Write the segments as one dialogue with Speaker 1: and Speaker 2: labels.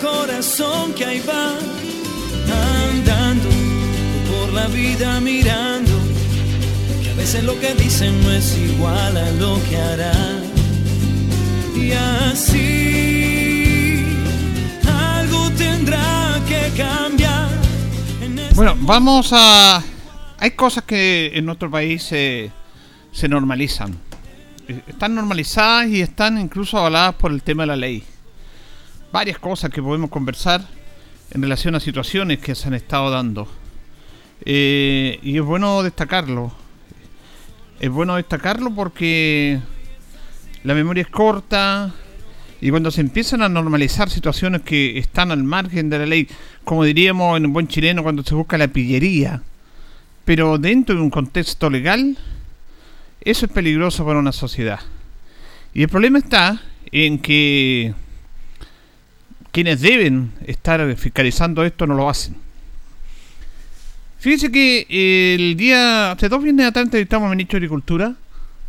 Speaker 1: Corazón que ahí va andando por la vida mirando que a veces lo que dicen no es igual a lo que hará. Y así algo tendrá que cambiar. en este
Speaker 2: Bueno, vamos a... Hay cosas que en nuestro país se, se normalizan. Eh, Están normalizadas y están incluso avaladas por el tema de la ley. Varias cosas que podemos conversar en relación a situaciones que se han estado dando. Eh, y es bueno destacarlo. Es bueno destacarlo porque la memoria es corta y cuando se empiezan a normalizar situaciones que están al margen de la ley, como diríamos en un buen chileno cuando se busca la pillería, pero dentro de un contexto legal, eso es peligroso para una sociedad. Y el problema está en que quienes deben estar fiscalizando esto no lo hacen. Fíjense que el día, hace dos viernes atrás entrevistamos al ministro de Agricultura,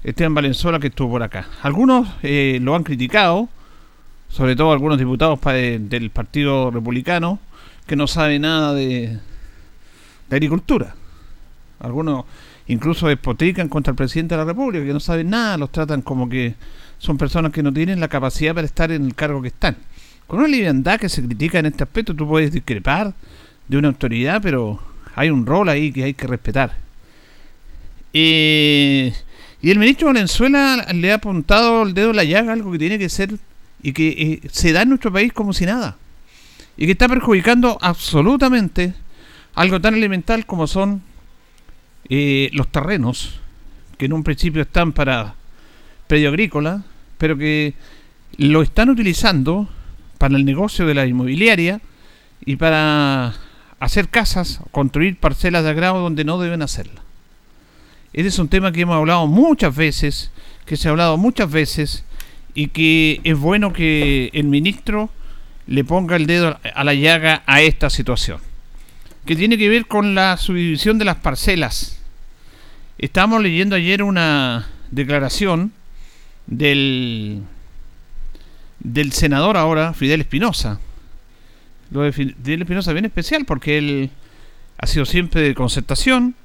Speaker 2: Esteban Valenzuela, que estuvo por acá. Algunos eh, lo han criticado, sobre todo algunos diputados del Partido Republicano, que no saben nada de, de agricultura. Algunos incluso despotrican contra el presidente de la República, que no saben nada, los tratan como que son personas que no tienen la capacidad para estar en el cargo que están. Con una liviandad que se critica en este aspecto, tú puedes discrepar de una autoridad, pero hay un rol ahí que hay que respetar. Eh, y el ministro Valenzuela le ha apuntado el dedo en la llaga, algo que tiene que ser y que eh, se da en nuestro país como si nada. Y que está perjudicando absolutamente algo tan elemental como son eh, los terrenos, que en un principio están para predio agrícola, pero que lo están utilizando para el negocio de la inmobiliaria y para hacer casas, construir parcelas de agrado donde no deben hacerla. Ese es un tema que hemos hablado muchas veces, que se ha hablado muchas veces y que es bueno que el ministro le ponga el dedo a la llaga a esta situación, que tiene que ver con la subdivisión de las parcelas. Estábamos leyendo ayer una declaración del del senador ahora, Fidel Espinosa. Lo de Fidel Espinosa es bien especial porque él ha sido siempre de concertación,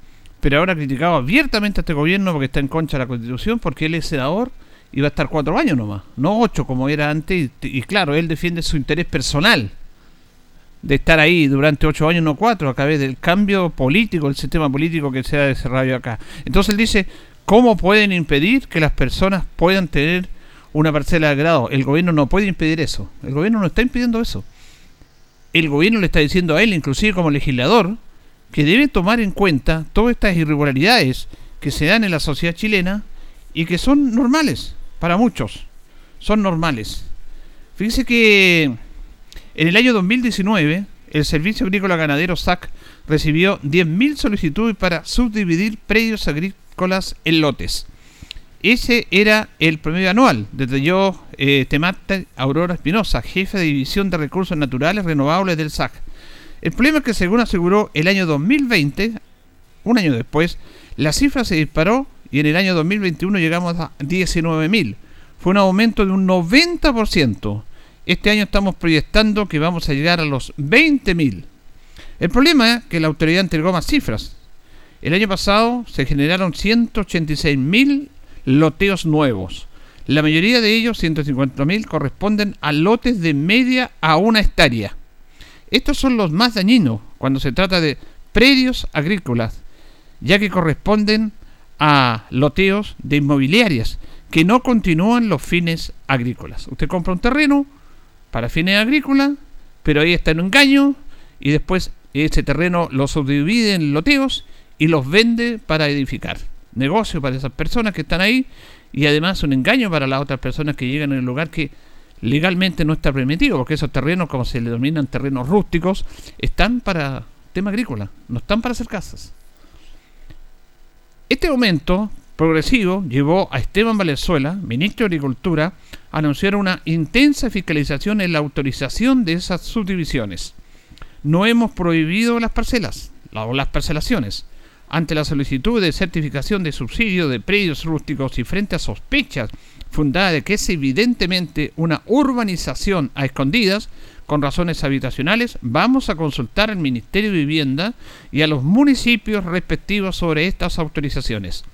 Speaker 2: pero ahora ha criticado abiertamente a este gobierno porque está en contra de la constitución, porque él es senador y va a estar cuatro años nomás, no ocho como era antes, y, y claro, él defiende su interés personal de estar ahí durante ocho años, no cuatro, a través del cambio político, el sistema político que se ha desarrollado acá. Entonces él dice, ¿cómo pueden impedir que las personas puedan tener una parcela de grado? El gobierno no puede impedir eso, el gobierno no está impidiendo eso. El gobierno le está diciendo a él, inclusive como legislador, que debe tomar en cuenta todas estas irregularidades que se dan en la sociedad chilena y que son normales para muchos. Son normales. Fíjense que en el año 2019 el Servicio Agrícola Ganadero SAC recibió 10.000 solicitudes para subdividir predios agrícolas en lotes. Ese era el promedio anual, detalló eh, Temate Aurora Espinosa, jefe de División de Recursos Naturales Renovables del SAC. El problema es que, según aseguró el año 2020, un año después, la cifra se disparó y en el año 2021 llegamos a 19.000. Fue un aumento de un 90%. Este año estamos proyectando que vamos a llegar a los 20.000. El problema es que la autoridad entregó más cifras. El año pasado se generaron 186.000 loteos nuevos. La mayoría de ellos, 150.000, corresponden a lotes de media a una hectárea. Estos son los más dañinos cuando se trata de predios agrícolas, ya que corresponden a loteos de inmobiliarias que no continúan los fines agrícolas. Usted compra un terreno para fines agrícolas, pero ahí está en un engaño y después ese terreno lo subdivide en loteos y los vende para edificar. Negocio para esas personas que están ahí y además un engaño para las otras personas que llegan en el lugar que legalmente no está permitido, porque esos terrenos, como se le denominan terrenos rústicos, están para tema agrícola, no están para hacer casas. Este aumento progresivo llevó a Esteban Valenzuela, ministro de Agricultura, a anunciar una intensa fiscalización en la autorización de esas subdivisiones. No hemos prohibido las parcelas o las parcelaciones. Ante la solicitud de certificación de subsidio de predios rústicos y frente a sospechas fundadas de que es evidentemente una urbanización a escondidas, con razones habitacionales, vamos a consultar al Ministerio de Vivienda y a los municipios respectivos sobre estas autorizaciones.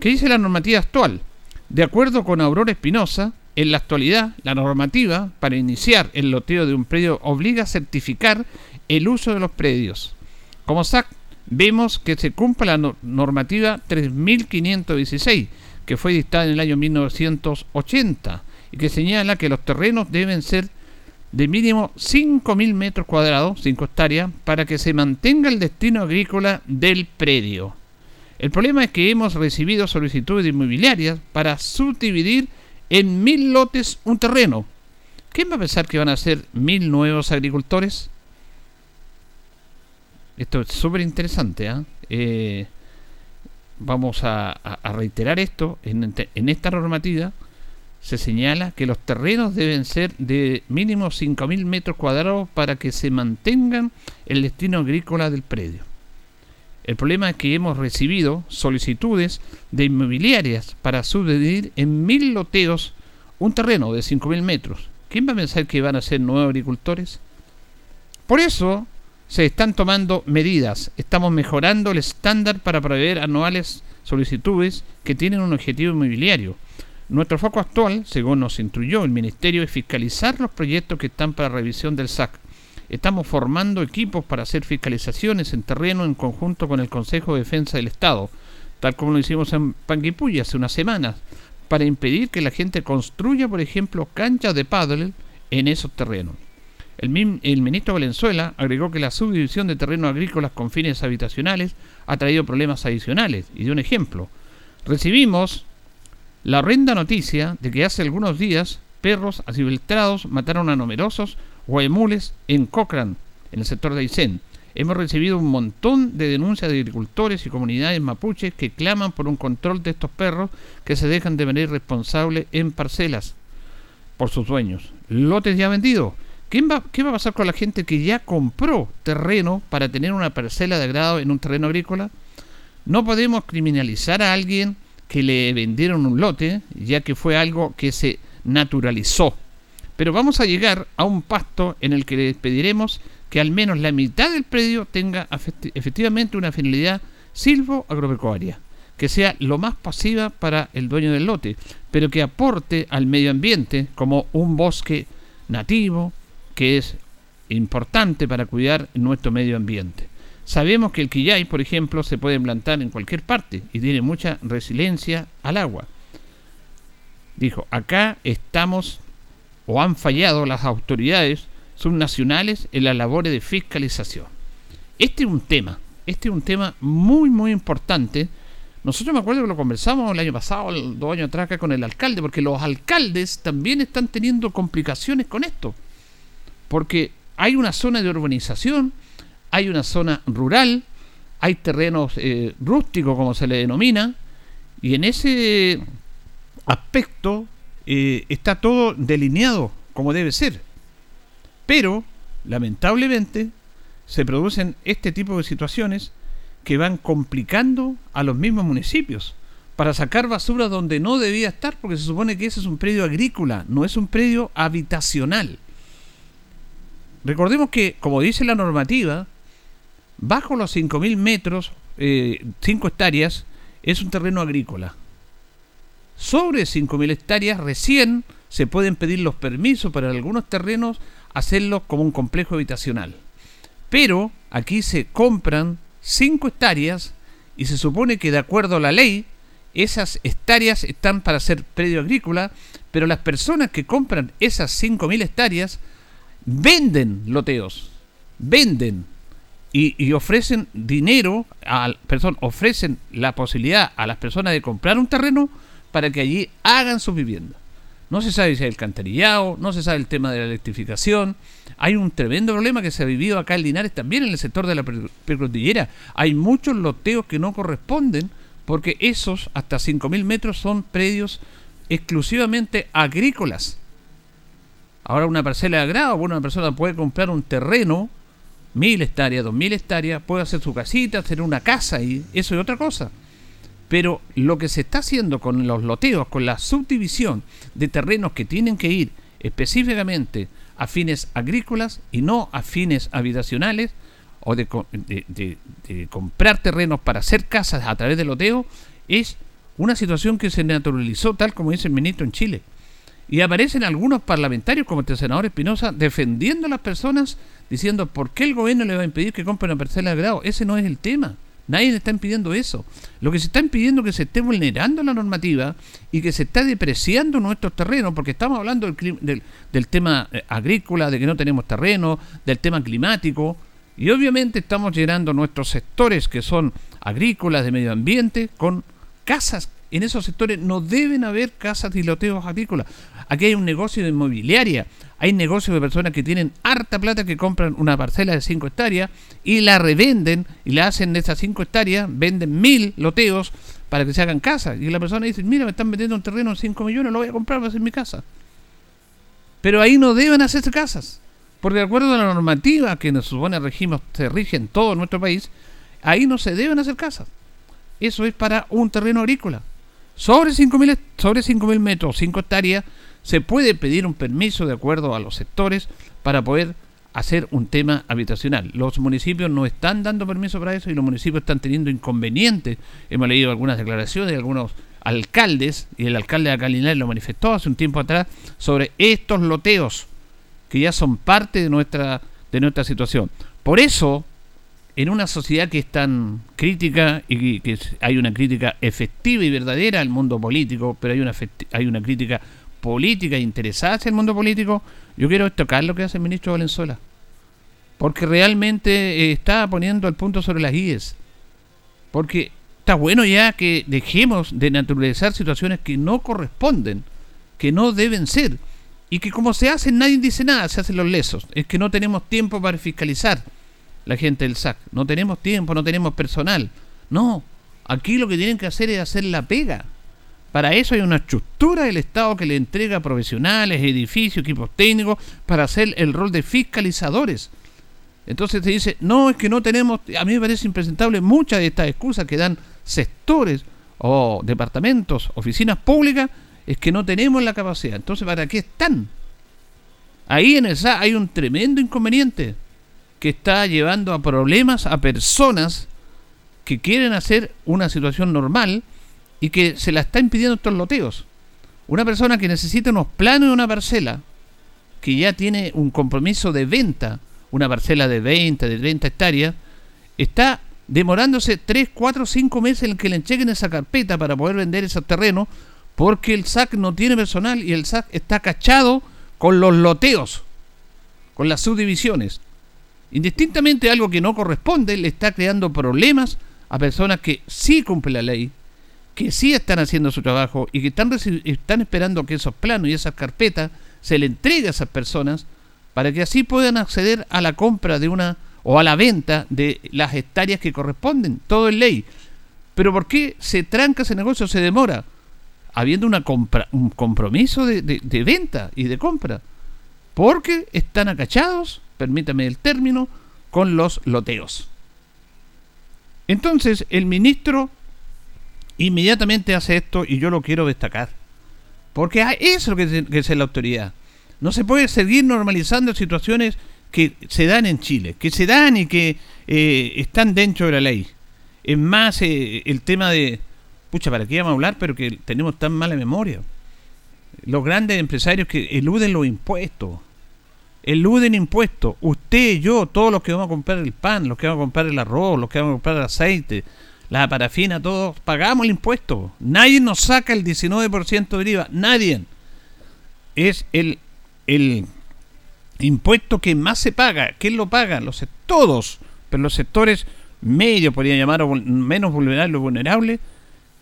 Speaker 2: ¿Qué dice la normativa actual? De acuerdo con Aurora Espinosa, en la actualidad, la normativa para iniciar el loteo de un predio obliga a certificar el uso de los predios. Como SAC, vemos que se cumple la normativa 3516, que fue dictada en el año 1980, y que señala que los terrenos deben ser de mínimo 5.000 metros cuadrados, 5 hectáreas, para que se mantenga el destino agrícola del predio. El problema es que hemos recibido solicitudes inmobiliarias para subdividir en mil lotes un terreno. ¿Quién va a pensar que van a ser mil nuevos agricultores? Esto es súper interesante. ¿ah? Eh, vamos a, reiterar esto en, esta normativa se señala que los terrenos deben ser de mínimo 5.000 metros cuadrados para que se mantengan el destino agrícola del predio. El problema es que hemos recibido solicitudes de inmobiliarias para subdividir en mil loteos un terreno de 5.000 metros. ¿Quién va a pensar que van a ser nuevos agricultores? Por eso se están tomando medidas. Estamos mejorando el estándar para prever anuales solicitudes que tienen un objetivo inmobiliario nuestro foco actual, según nos instruyó el Ministerio, es fiscalizar los proyectos que están para revisión del SAC. Estamos formando equipos para hacer fiscalizaciones en terreno en conjunto con el Consejo de Defensa del Estado, tal como lo hicimos en Panguipulli hace unas semanas, para impedir que la gente construya, por ejemplo, canchas de paddle en esos terrenos. El, el, ministro Valenzuela agregó que la subdivisión de terrenos agrícolas con fines habitacionales ha traído problemas adicionales. Y de un ejemplo, recibimos la horrenda noticia de que hace algunos días perros asilvestrados mataron a numerosos guaymules en Cochrane, en el sector de Aysén. Hemos recibido un montón de denuncias de agricultores y comunidades mapuches que claman por un control de estos perros que se dejan de manera irresponsable en parcelas por sus dueños. Lotes ya vendidos. ¿Qué va, ¿Qué va a pasar con la gente que ya compró terreno para tener una parcela de agrado en un terreno agrícola? No podemos criminalizar a alguien que le vendieron un lote, ya que fue algo que se naturalizó. Pero vamos a llegar a un pasto en el que les pediremos que al menos la mitad del predio tenga efectivamente una finalidad silvo-agropecuaria, que sea lo más pasiva para el dueño del lote, pero que aporte al medio ambiente como un bosque nativo, que es importante para cuidar nuestro medio ambiente. Sabemos que el quillay, por ejemplo, se puede plantar en cualquier parte y tiene mucha resiliencia al agua. Dijo, acá estamos o han fallado las autoridades subnacionales en las labores de fiscalización. Este es un tema, este es un tema muy, muy importante. Nosotros me acuerdo que lo conversamos el año pasado, dos años atrás, acá con el alcalde, porque los alcaldes también están teniendo complicaciones con esto. Porque hay una zona de urbanización, hay una zona rural, hay terrenos eh, rústicos como se le denomina, y en ese aspecto eh, está todo delineado como debe ser. Pero, lamentablemente, se producen este tipo de situaciones que van complicando a los mismos municipios para sacar basura donde no debía estar, porque se supone que ese es un predio agrícola, no es un predio habitacional. Recordemos que, como dice la normativa, Bajo los 5.000 metros, 5 eh, hectáreas, es un terreno agrícola. sobre 5.000 hectáreas recién se pueden pedir los permisos para algunos terrenos hacerlo como un complejo habitacional. Pero aquí se compran 5 hectáreas y se supone que de acuerdo a la ley esas hectáreas están para ser predio agrícola, pero las personas que compran esas 5.000 hectáreas venden loteos, venden y, ofrecen dinero, al, perdón, ofrecen la posibilidad a las personas de comprar un terreno para que allí hagan su vivienda. No se sabe si hay alcantarillado, no se sabe el tema de la electrificación. Hay un tremendo problema que se ha vivido acá en Linares también en el sector de la precordillera. Hay muchos loteos que no corresponden porque esos hasta 5.000 metros son predios exclusivamente agrícolas. Ahora una parcela de bueno, una persona puede comprar un terreno, mil hectáreas, dos mil hectáreas, puede hacer su casita, hacer una casa y eso es otra cosa. Pero lo que se está haciendo con los loteos, con la subdivisión de terrenos que tienen que ir específicamente a fines agrícolas y no a fines habitacionales, o de, comprar terrenos para hacer casas a través del loteo, es una situación que se naturalizó, tal como dice el ministro en Chile. Y aparecen algunos parlamentarios, como el senador Espinosa, defendiendo a las personas, diciendo por qué el gobierno le va a impedir que compren una parcela de grado. Ese no es el tema. Nadie le está impidiendo eso. Lo que se está impidiendo es que se esté vulnerando la normativa y que se está depreciando nuestros terrenos, porque estamos hablando del, del, tema eh, agrícola, de que no tenemos terreno, del tema climático, y obviamente estamos llenando nuestros sectores que son agrícolas, de medio ambiente, con casas. En esos sectores no deben haber casas y loteos agrícolas. Aquí hay un negocio de inmobiliaria. Hay negocios de personas que tienen harta plata que compran una parcela de 5 hectáreas y la revenden y la hacen de esas 5 hectáreas, venden mil loteos para que se hagan casas. Y la persona dice, mira, me están vendiendo un terreno en 5 millones, lo voy a comprar para hacer mi casa. Pero ahí no deben hacerse casas. Porque de acuerdo a la normativa que nos supone regimos, se rige en todo nuestro país, ahí no se deben hacer casas. Eso es para un terreno agrícola. Sobre 5.000 sobre metros, 5 hectáreas, se puede pedir un permiso de acuerdo a los sectores para poder hacer un tema habitacional. Los municipios no están dando permiso para eso y los municipios están teniendo inconvenientes. Hemos leído algunas declaraciones de algunos alcaldes, y el alcalde de Acalinares lo manifestó hace un tiempo atrás, sobre estos loteos que ya son parte de nuestra, de nuestra situación. Por eso, en una sociedad que es tan crítica y que hay una crítica efectiva y verdadera al mundo político, pero hay una, hay una crítica política interesada en el mundo político, yo quiero tocar lo que hace el ministro Valenzuela. Porque realmente eh, está poniendo el punto sobre las IES. Porque está bueno ya que dejemos de naturalizar situaciones que no corresponden, que no deben ser. Y que como se hacen, nadie dice nada, se hacen los lesos. Es que no tenemos tiempo para fiscalizar la gente del SAC. No tenemos tiempo, no tenemos personal. No, aquí lo que tienen que hacer es hacer la pega. Para eso hay una estructura del Estado que le entrega profesionales, edificios, equipos técnicos, para hacer el rol de fiscalizadores. Entonces se dice, no, es que no tenemos, a mí me parece impresentable muchas de estas excusas que dan sectores o departamentos, oficinas públicas, es que no tenemos la capacidad. Entonces, ¿para qué están? Ahí en el SA hay un tremendo inconveniente que está llevando a problemas a personas que quieren hacer una situación normal y que se la está impidiendo estos loteos. Una persona que necesita unos planos de una parcela, que ya tiene un compromiso de venta, una parcela de 20, de 30 hectáreas, está demorándose 3, 4, 5 meses en que le entreguen esa carpeta para poder vender esos terrenos, porque el SAC no tiene personal y el SAC está cachado con los loteos, con las subdivisiones. Indistintamente algo que no corresponde, le está creando problemas a personas que sí cumplen la ley, que sí están haciendo su trabajo y que están, están esperando que esos planos y esas carpetas se le entreguen a esas personas para que así puedan acceder a la compra de una o a la venta de las hectáreas que corresponden. Todo es ley. Pero ¿por qué se tranca ese negocio, se demora? Habiendo una compra, un compromiso de, de venta y de compra. Porque están acachados, permítame el término, con los loteos. Entonces, el ministro inmediatamente hace esto y yo lo quiero destacar. Porque es lo que, es la autoridad. No se puede seguir normalizando situaciones que se dan en Chile, que se dan y que eh, están dentro de la ley. Es más, eh, el tema de, pucha, ¿para qué vamos a hablar? Pero que tenemos tan mala memoria. Los grandes empresarios que eluden los impuestos. Eluden impuestos. Usted, yo, todos los que vamos a comprar el pan, los que vamos a comprar el arroz, los que vamos a comprar el aceite, la parafina, todos pagamos el impuesto. Nadie nos saca el 19% del IVA. Nadie. Es el, el impuesto que más se paga. ¿Quién lo paga? Los, todos. Pero los sectores medios, podría llamar, menos vulnerables o vulnerables,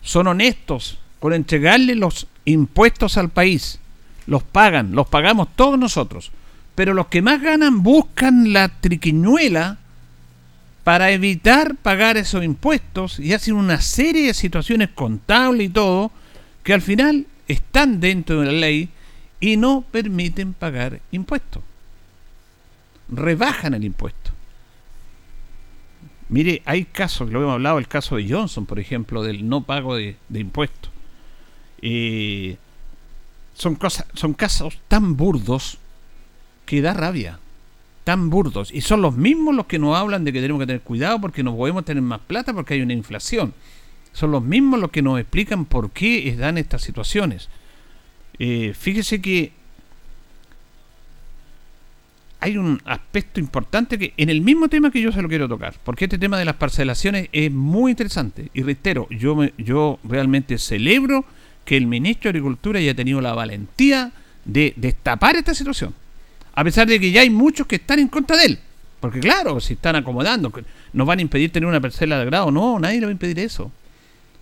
Speaker 2: son honestos con entregarle los impuestos al país. Los pagan, los pagamos todos nosotros. Pero los que más ganan buscan la triquiñuela para evitar pagar esos impuestos y hacen una serie de situaciones contables y todo que al final están dentro de la ley y no permiten pagar impuestos. Rebajan el impuesto. Mire, hay casos, lo hemos hablado, el caso de Johnson, por ejemplo, del no pago de, impuestos. Eh, son, cosas, son casos tan burdos que da rabia. Tan burdos. Y son los mismos los que nos hablan de que tenemos que tener cuidado porque no podemos tener más plata porque hay una inflación. Son los mismos los que nos explican por qué dan estas situaciones. Eh, fíjese que hay un aspecto importante que en el mismo tema que yo se lo quiero tocar, porque este tema de las parcelaciones es muy interesante. Y reitero, yo, me, yo realmente celebro que el ministro de Agricultura haya tenido la valentía de destapar esta situación. A pesar de que ya hay muchos que están en contra de él. Porque claro, si están acomodando, nos van a impedir tener una parcela de grado. No, nadie le va a impedir eso.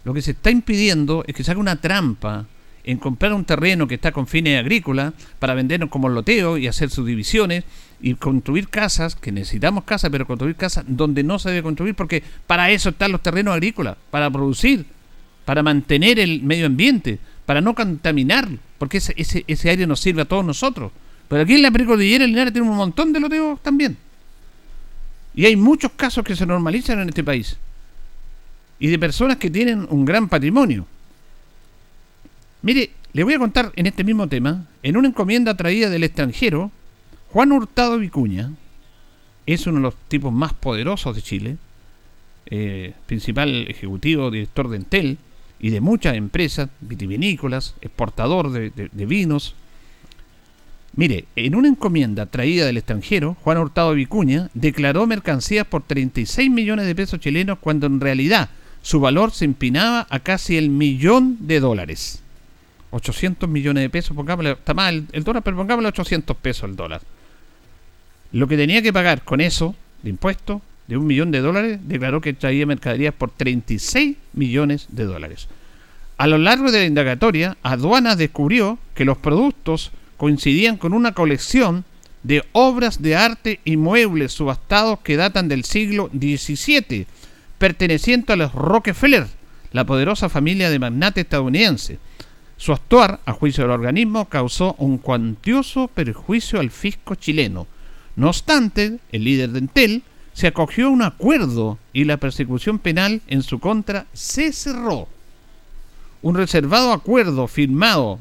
Speaker 2: Lo que se está impidiendo es que se haga una trampa en comprar un terreno que está con fines agrícolas para vendernos como loteo y hacer subdivisiones y construir casas, que necesitamos casas, pero construir casas donde no se debe construir, porque para eso están los terrenos agrícolas, para producir, para mantener el medio ambiente, para no contaminar, porque ese, ese, ese aire nos sirve a todos nosotros. Pero aquí en la precordillera Linares tiene un montón de loteos también. Y hay muchos casos que se normalizan en este país. Y de personas que tienen un gran patrimonio. Mire, le voy a contar en este mismo tema, en una encomienda traída del extranjero, Juan Hurtado Vicuña es uno de los tipos más poderosos de Chile, eh, principal ejecutivo, director de Entel y de muchas empresas vitivinícolas, exportador de vinos. Mire, en una encomienda traída del extranjero, Juan Hurtado Vicuña declaró mercancías por 36 millones de pesos chilenos cuando en realidad su valor se empinaba a casi el millón de dólares. 800 millones de pesos, pongámosle, está mal el dólar, pero pongámosle 800 pesos el dólar. Lo que tenía que pagar con eso de impuestos de un millón de dólares, declaró que traía mercaderías por 36 millones de dólares. A lo largo de la indagatoria, Aduanas descubrió que los productos coincidían con una colección de obras de arte y muebles subastados que datan del siglo XVII, perteneciente a los Rockefeller, la poderosa familia de magnates estadounidense. Su actuar, a juicio del organismo, causó un cuantioso perjuicio al fisco chileno, no obstante, el líder de Entel se acogió a un acuerdo y la persecución penal en su contra se cerró. Un reservado acuerdo firmado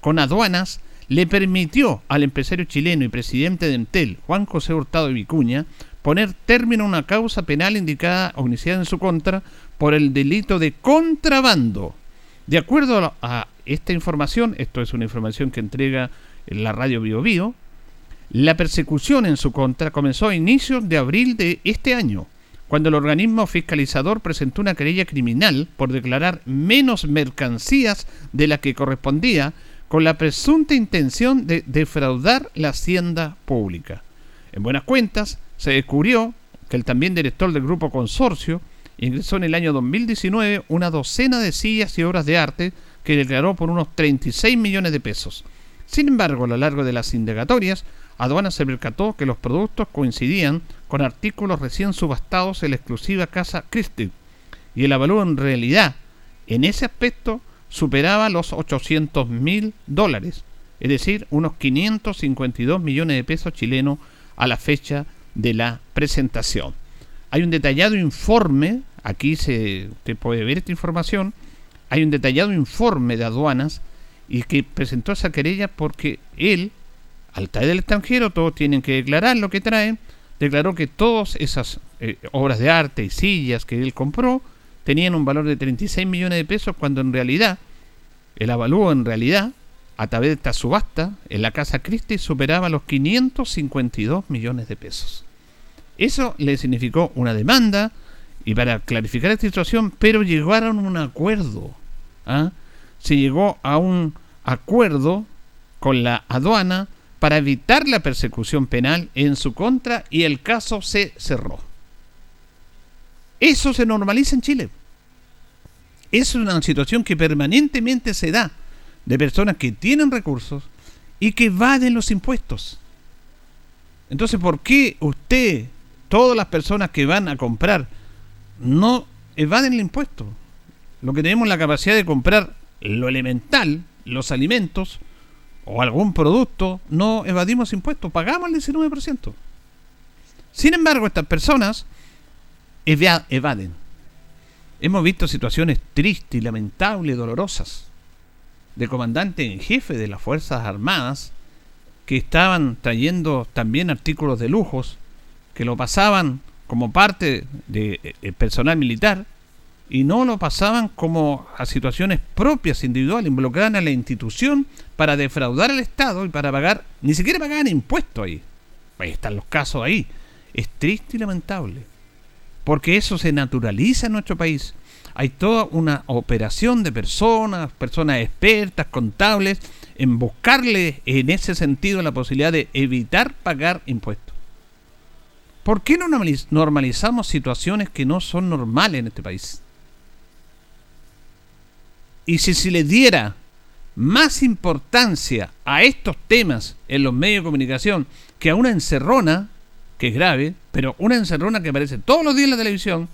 Speaker 2: con aduanas le permitió al empresario chileno y presidente de Entel, Juan José Hurtado de Vicuña, poner término a una causa penal indicada o iniciada en su contra por el delito de contrabando. De acuerdo a esta información, esto es una información que entrega la radio Bio Bio, la persecución en su contra comenzó a inicios de abril de este año, cuando el organismo fiscalizador presentó una querella criminal por declarar menos mercancías de la que correspondía con la presunta intención de defraudar la hacienda pública. En buenas cuentas, se descubrió que el también director del grupo Consorcio ingresó en el año 2019 una docena de sillas y obras de arte que declaró por unos 36 millones de pesos. Sin embargo, a lo largo de las indagatorias, Aduana se percató que los productos coincidían con artículos recién subastados en la exclusiva casa Christie y el avalúo en realidad en ese aspecto superaba los 800 mil dólares, es decir, unos 552 millones de pesos chilenos a la fecha de la presentación. Hay un detallado informe, aquí se puede ver esta información, hay un detallado informe de aduanas y que presentó esa querella porque él al traer del extranjero todos tienen que declarar lo que traen, declaró que todas esas eh, obras de arte y sillas que él compró tenían un valor de 36 millones de pesos cuando en realidad, el avalúo en realidad, a través de esta subasta, en la Casa Christie superaba los 552 millones de pesos. Eso le significó una demanda y para clarificar esta situación, pero llegaron a un acuerdo. ¿ah? Se llegó a un acuerdo con la aduana para evitar la persecución penal en su contra y el caso se cerró. Eso se normaliza en Chile. Es una situación que permanentemente se da de personas que tienen recursos y que evaden los impuestos. Entonces, ¿por qué usted, todas las personas que van a comprar, no evaden el impuesto? Lo que tenemos la capacidad de comprar lo elemental, los alimentos o algún producto, no evadimos impuestos, pagamos el 19%. Sin embargo, estas personas evaden. Hemos visto situaciones tristes y lamentables, dolorosas, de comandante en jefe de las Fuerzas Armadas que estaban trayendo también artículos de lujos, que lo pasaban como parte del de eh, personal militar y no lo pasaban como a situaciones propias, individuales, involucraban a la institución para defraudar al Estado y para pagar, ni siquiera pagaban impuestos ahí. Ahí están los casos ahí. Es triste y lamentable, porque eso se naturaliza en nuestro país. Hay toda una operación de personas, personas expertas, contables, en buscarle en ese sentido la posibilidad de evitar pagar impuestos. ¿Por qué no normalizamos situaciones que no son normales en este país? Y si se le diera más importancia a estos temas en los medios de comunicación que a una encerrona, que es grave, pero una encerrona que aparece todos los días en la televisión,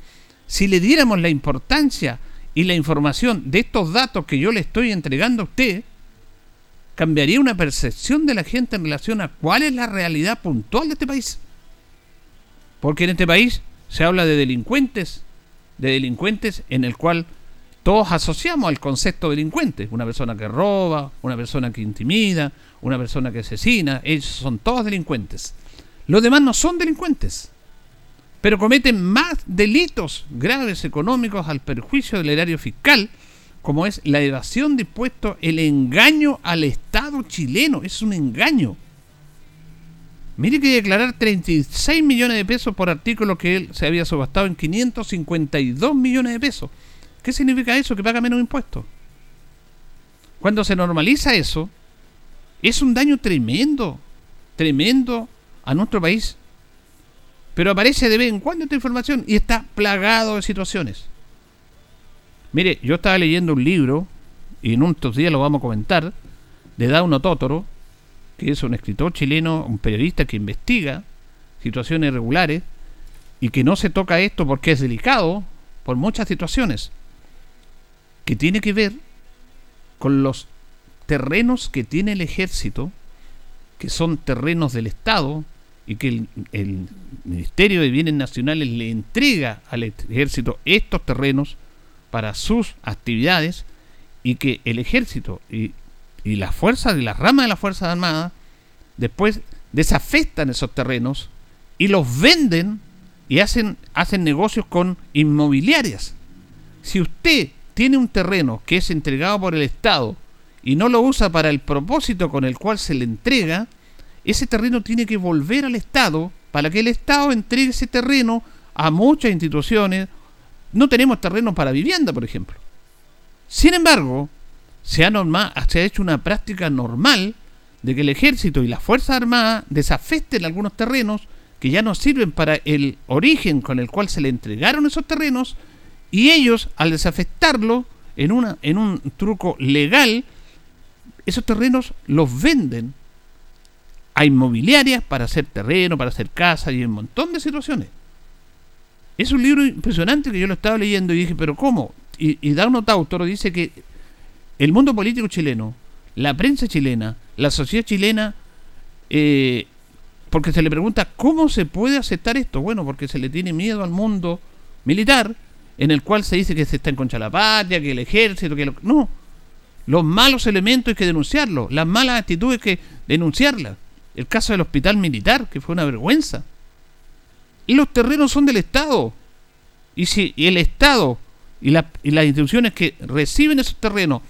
Speaker 2: si le diéramos la importancia y la información de estos datos que yo le estoy entregando a usted, cambiaría una percepción de la gente en relación a cuál es la realidad puntual de este país. Porque en este país se habla de delincuentes, de delincuentes en el cual todos asociamos al concepto delincuente. Una persona que roba, una persona que intimida, una persona que asesina. Ellos son todos delincuentes. Los demás no son delincuentes. Pero cometen más delitos graves económicos al perjuicio del erario fiscal, como es la evasión de impuestos, el engaño al Estado chileno. Es un engaño. Mire que declarar 36 millones de pesos por artículo que él se había subastado en 552 millones de pesos. ¿Qué significa eso? Que paga menos impuestos. Cuando se normaliza eso, es un daño tremendo, tremendo a nuestro país. Pero aparece de vez en cuando esta información y está plagado de situaciones. Mire, yo estaba leyendo un libro, y en unos días lo vamos a comentar, de Dauno Totoro, que es un escritor chileno, un periodista que investiga situaciones irregulares y que no se toca esto porque es delicado por muchas situaciones que tiene que ver con los terrenos que tiene el ejército, que son terrenos del Estado, y que el, Ministerio de Bienes Nacionales le entrega al ejército estos terrenos para sus actividades, y que el ejército y, y las fuerzas de las ramas de las Fuerzas Armadas después desafectan esos terrenos y los venden y hacen, hacen negocios con inmobiliarias. Si usted tiene un terreno que es entregado por el Estado y no lo usa para el propósito con el cual se le entrega, ese terreno tiene que volver al Estado para que el Estado entregue ese terreno a muchas instituciones. No tenemos terreno para vivienda, por ejemplo. Sin embargo, se ha, se ha hecho una práctica normal de que el ejército y las Fuerzas Armadas desafesten algunos terrenos que ya no sirven para el origen con el cual se le entregaron esos terrenos y ellos, al desafectarlo en, una, en un truco legal, esos terrenos los venden a inmobiliarias para hacer terreno, para hacer casa y un montón de situaciones. Es un libro impresionante que yo lo estaba leyendo y dije, pero ¿cómo? Y, y Dauno Tautoro dice que el mundo político chileno, la prensa chilena, la sociedad chilena, eh, porque se le pregunta, ¿cómo se puede aceptar esto? Bueno, porque se le tiene miedo al mundo militar en el cual se dice que se está en contra de la patria, que el ejército, que no. Los malos elementos hay que denunciarlos, las malas actitudes hay que denunciarlas. El caso del hospital militar, que fue una vergüenza. Y los terrenos son del Estado. Y si el Estado y, y las instituciones que reciben esos terrenos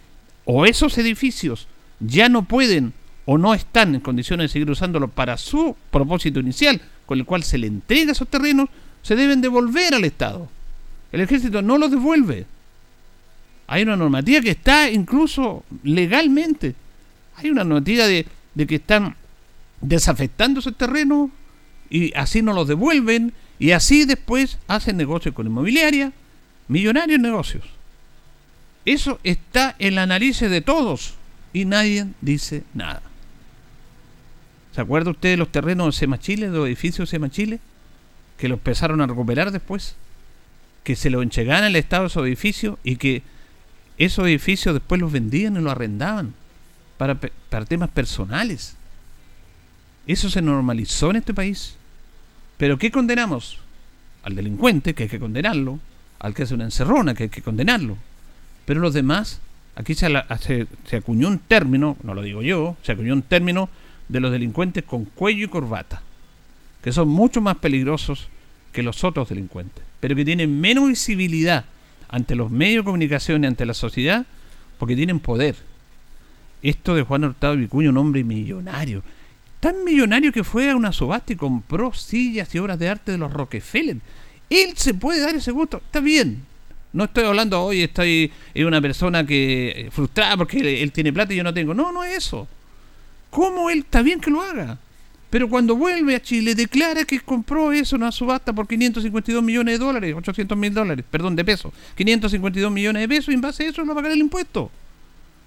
Speaker 2: o esos edificios ya no pueden o no están en condiciones de seguir usándolos para su propósito inicial, con el cual se le entrega esos terrenos, se deben devolver al Estado. El ejército no los devuelve. Hay una normativa que está incluso legalmente. Hay una normativa de, de que están desafectando esos terrenos y así no los devuelven y así después hacen negocios con inmobiliaria, millonarios negocios. Eso está en la nariz de todos y nadie dice nada. ¿Se acuerda usted de los terrenos de Semachile, los edificios de Semachile? Que los empezaron a recuperar después. Que se los entregaban al Estado esos edificios y que esos edificios después los vendían y los arrendaban para, para temas personales. Eso se normalizó en este país. ¿Pero qué condenamos? Al delincuente, que hay que condenarlo. Al que hace una encerrona, que hay que condenarlo. Pero los demás, aquí se, acuñó un término, no lo digo yo, se acuñó un término de los delincuentes con cuello y corbata, que son mucho más peligrosos que los otros delincuentes, pero que tienen menos visibilidad ante los medios de comunicación y ante la sociedad porque tienen poder. Esto de Juan Hurtado Vicuña, un hombre millonario, tan millonario que fue a una subasta y compró sillas y obras de arte de los Rockefeller. Él se puede dar ese gusto, está bien. No estoy hablando hoy, estoy en una persona que frustrada porque él tiene plata y yo no tengo. No, no es eso. ¿Cómo él está bien que lo haga? Pero cuando vuelve a Chile declara que compró eso en una subasta por 552 millones de dólares, 800 mil dólares, perdón, de pesos, 552 millones de pesos y en base a eso no va a pagar el impuesto.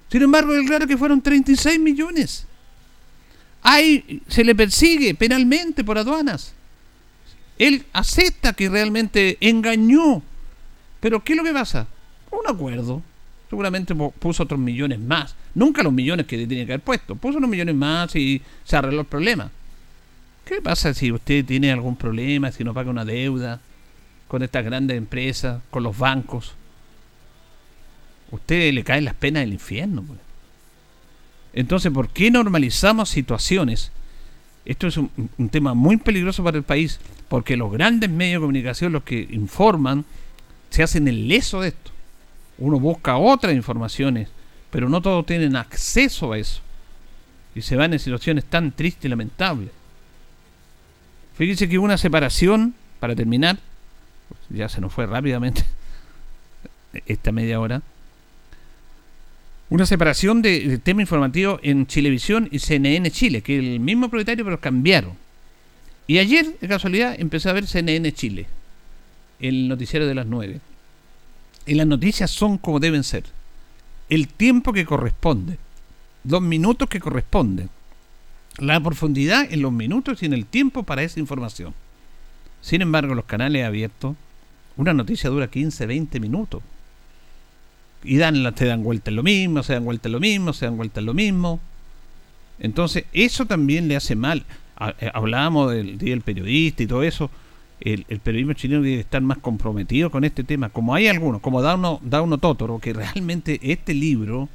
Speaker 2: Sin embargo, declara que fueron 36 millones. Ahí se le persigue penalmente por aduanas. Él acepta que realmente engañó. Pero ¿qué es lo que pasa? Un acuerdo seguramente puso otros millones más. Nunca los millones que tenía que haber puesto. Puso unos millones más y se arregló el problema. ¿Qué pasa si usted tiene algún problema, si no paga una deuda con estas grandes empresas, con los bancos? Usted le caen las penas del infierno. Pues. Entonces, ¿por qué normalizamos situaciones? Esto es un, tema muy peligroso para el país, porque los grandes medios de comunicación, los que informan, se hacen el leso de esto uno busca otras informaciones, pero no todos tienen acceso a eso. Y se van en situaciones tan tristes y lamentables. Fíjense que una separación, para terminar, ya se nos fue rápidamente esta media hora, una separación de, tema informativo en Chilevisión y CNN Chile, que es el mismo propietario, pero cambiaron. Y ayer, de casualidad, empecé a ver CNN Chile, el noticiero de las 9 y las noticias son como deben ser. El tiempo que corresponde, los minutos que corresponden, la profundidad en los minutos y en el tiempo para esa información. Sin embargo, los canales abiertos, una noticia dura 15, 20 minutos. Y dan, te dan vuelta en lo mismo, se dan vuelta en lo mismo, se dan vuelta en lo mismo. Entonces, eso también le hace mal. Eh, hablábamos del día del periodista y todo eso el, periodismo chileno debe estar más comprometido con este tema, como hay algunos, como Dauno, Dauno Totoro, que realmente este libro,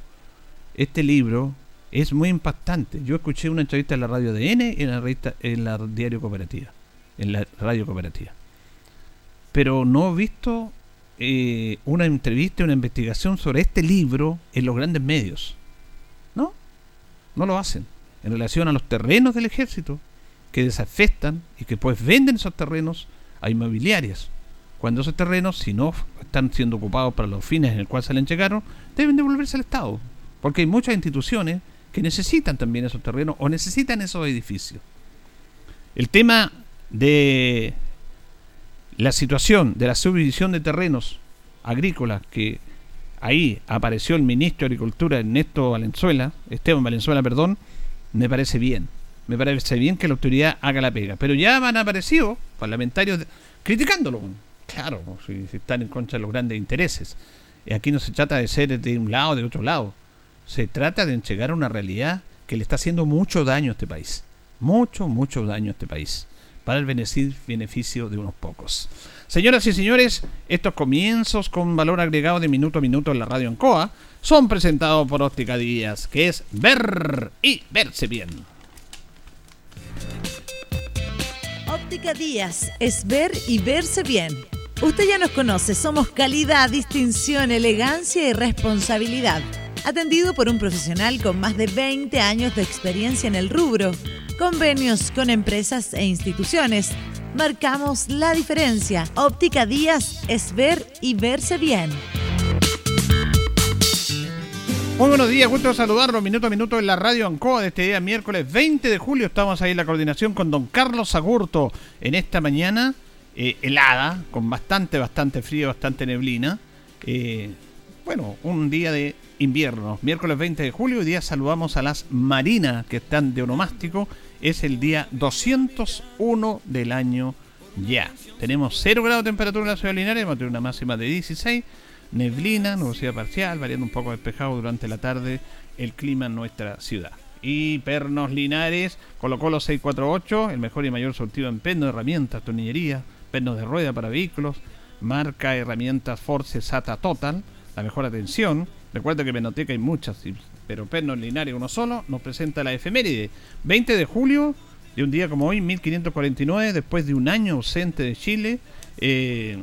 Speaker 2: este libro es muy impactante. Yo escuché una entrevista en la radio de N en la revista, en la diario cooperativa, en la radio cooperativa. Pero no he visto eh, una entrevista, una investigación sobre este libro en los grandes medios. ¿No? No lo hacen. En relación a los terrenos del ejército, que desafectan y que pues venden esos terrenos a inmobiliarias. Cuando esos terrenos, si no están siendo ocupados para los fines en el cual se les llegaron, deben devolverse al Estado. Porque hay muchas instituciones que necesitan también esos terrenos o necesitan esos edificios. El tema de la situación de la subdivisión de terrenos agrícolas que ahí apareció el ministro de Agricultura Ernesto Valenzuela, Esteban Valenzuela, perdón, me parece bien me parece bien que la autoridad haga la pega. Pero ya han aparecido parlamentarios criticándolo. Claro, si, están en contra de los grandes intereses. Y aquí no se trata de ser de un lado o de otro lado. Se trata de entregar una realidad que le está haciendo mucho daño a este país. Mucho, mucho daño a este país. Para el beneficio de unos pocos. Señoras y señores, estos comienzos con valor agregado de minuto a minuto en la radio Ancoa son presentados por Óptica Díaz, que es ver y verse bien.
Speaker 3: Óptica Díaz es ver y verse bien. Usted ya nos conoce, somos calidad, distinción, elegancia y responsabilidad. Atendido por un profesional con más de 20 años de experiencia en el rubro. Convenios con empresas e instituciones. Marcamos la diferencia. Óptica Díaz es ver y verse bien.
Speaker 2: Muy buenos días, gusto saludarlo minuto a minuto en la radio Ancoa de este día miércoles 20 de julio. Estamos ahí en la coordinación con don Carlos Agurto en esta mañana eh, helada, con bastante, bastante frío, bastante neblina. Eh, bueno, un día de invierno, miércoles 20 de julio. Hoy día saludamos a las marinas que están de onomástico. Es el día 201 del año ya. Tenemos 0 grados de temperatura en la ciudad de Linares, vamos a tener una máxima de 16. Neblina, nubosidad parcial, variando un poco despejado durante la tarde el clima en nuestra ciudad y Pernos Linares, colocó los 648, el mejor y mayor surtido en perno, herramientas, tornillería, pernos de rueda para vehículos, marca herramientas Force SATA Total, la mejor atención. Recuerda que Penoteca hay muchas, pero Pernos Linares uno solo nos presenta la efeméride. 20 de julio, de un día como hoy, 1549, después de un año ausente de Chile, eh,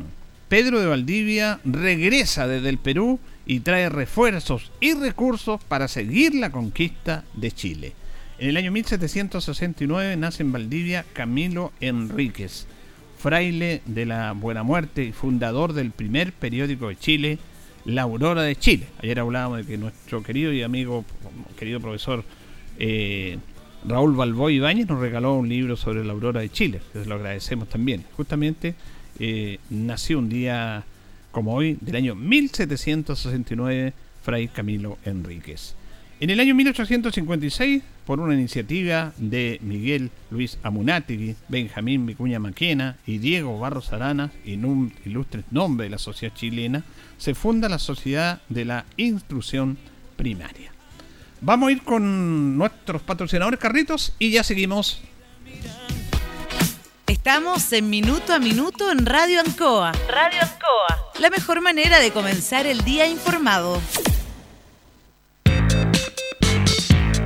Speaker 2: Pedro de Valdivia regresa desde el Perú y trae refuerzos y recursos para seguir la conquista de Chile. En el año 1769 nace en Valdivia Camilo Enríquez, fraile de la Buena Muerte y fundador del primer periódico de Chile, La Aurora de Chile. Ayer hablábamos de que nuestro querido y amigo, querido profesor eh, Raúl Balboy Ibáñez nos regaló un libro sobre la Aurora de Chile, que lo agradecemos también. Justamente eh, nació un día como hoy del año 1769 Fray Camilo Enríquez. En el año 1856, por una iniciativa de Miguel Luis Amunátegui, Benjamín Vicuña Maquena y Diego Barros Arana, en un ilustre nombre de la sociedad chilena, se funda la Sociedad de la Instrucción Primaria. Vamos a ir con nuestros patrocinadores carritos y ya seguimos.
Speaker 3: Estamos en Minuto a Minuto en Radio Ancoa. Radio Ancoa. La mejor manera de comenzar el día informado.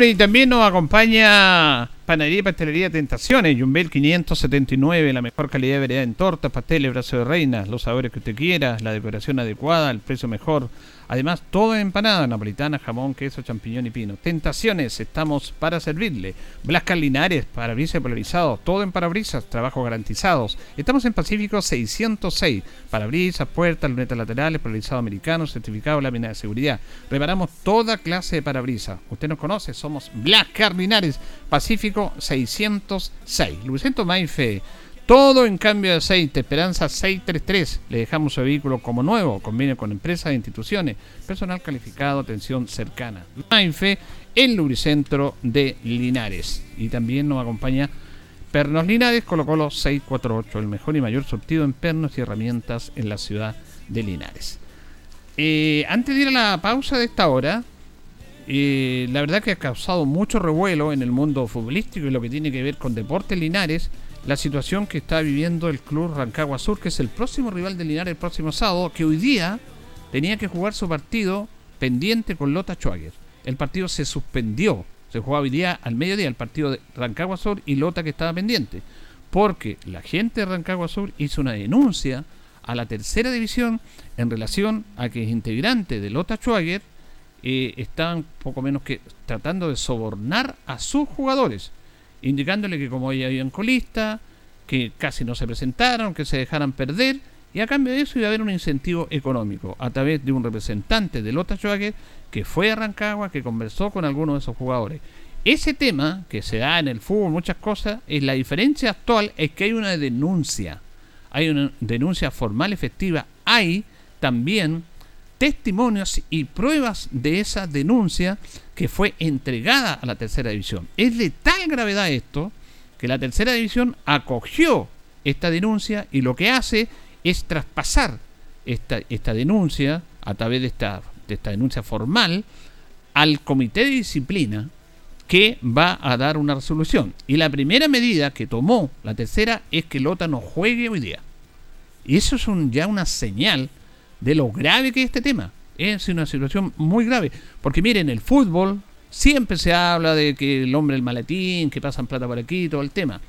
Speaker 2: Y también nos acompaña Panadería y Pastelería Tentaciones, Jumbel 579, la mejor calidad de variedad en tortas, pasteles, brazo de reina, los sabores que usted quiera, la decoración adecuada, el precio mejor. Además, todo empanada, napolitana, jamón, queso, champiñón y pino. Tentaciones, estamos para servirle. Blascar Linares, parabrisas polarizados, todo en parabrisas, trabajos garantizados. Estamos en Pacífico 606, parabrisas, puertas, lunetas laterales, polarizado americano, certificado, lámina de seguridad. Reparamos toda clase de parabrisas. Usted nos conoce, somos Blascar Linares, Pacífico 606. Lucento Maife todo en cambio de aceite, Esperanza 633. Le dejamos su vehículo como nuevo. Conviene con empresas e instituciones. Personal calificado, atención cercana. Mainfe, el lubricentro de Linares. Y también nos acompaña Pernos Linares, colocó los 648, el mejor y mayor surtido en pernos y herramientas en la ciudad de Linares. Eh, antes de ir a la pausa de esta hora, eh, la verdad que ha causado mucho revuelo en el mundo futbolístico y lo que tiene que ver con Deportes Linares la situación que está viviendo el club Rancagua Sur, que es el próximo rival de Linares el próximo sábado, que hoy día tenía que jugar su partido pendiente con Lota Schwager. El partido se suspendió, se jugaba hoy día al mediodía el partido de Rancagua Sur y Lota que estaba pendiente, porque la gente de Rancagua Sur hizo una denuncia a la tercera división en relación a que integrantes de Lota Schwager eh, estaban poco menos que tratando de sobornar a sus jugadores indicándole que como ya habían colista, que casi no se presentaron, que se dejaran perder Y a cambio de eso iba a haber un incentivo económico a través de un representante de Lota Schwager que fue a Rancagua, que conversó con algunos de esos jugadores. Ese tema que se da en el fútbol, muchas cosas, es la diferencia actual es que hay una denuncia, hay una denuncia formal efectiva, hay también testimonios y pruebas de esa denuncia que fue entregada a la tercera división. Es de tal gravedad esto que la tercera división acogió esta denuncia y lo que hace es traspasar esta, esta denuncia a través de esta, de esta denuncia formal al comité de disciplina que va a dar una resolución. Y la primera medida que tomó la tercera es que Lota no juegue hoy día. Y eso es un, ya una señal de lo grave que es este tema. Es una situación muy grave. Porque miren, el fútbol siempre se habla de que el hombre el maletín, que pasan plata por aquí, todo el tema.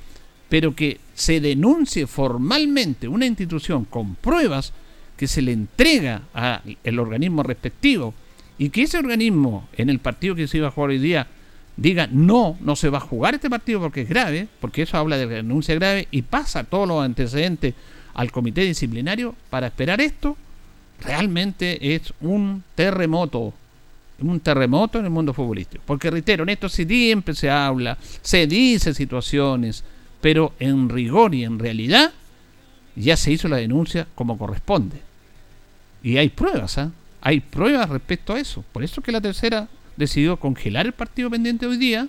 Speaker 2: Pero que se denuncie formalmente una institución con pruebas que se le entrega al organismo respectivo y que ese organismo en el partido que se iba a jugar hoy día diga no, no se va a jugar este partido porque es grave, porque eso habla de denuncia grave y pasa todos los antecedentes al comité disciplinario para esperar esto, realmente es un terremoto, un terremoto en el mundo futbolístico. Porque reitero, en esto siempre se habla, se dice situaciones, pero en rigor y en realidad ya se hizo la denuncia como corresponde. Y hay pruebas, ¿ah? Hay pruebas respecto a eso. Por eso que la tercera decidió congelar el partido pendiente hoy día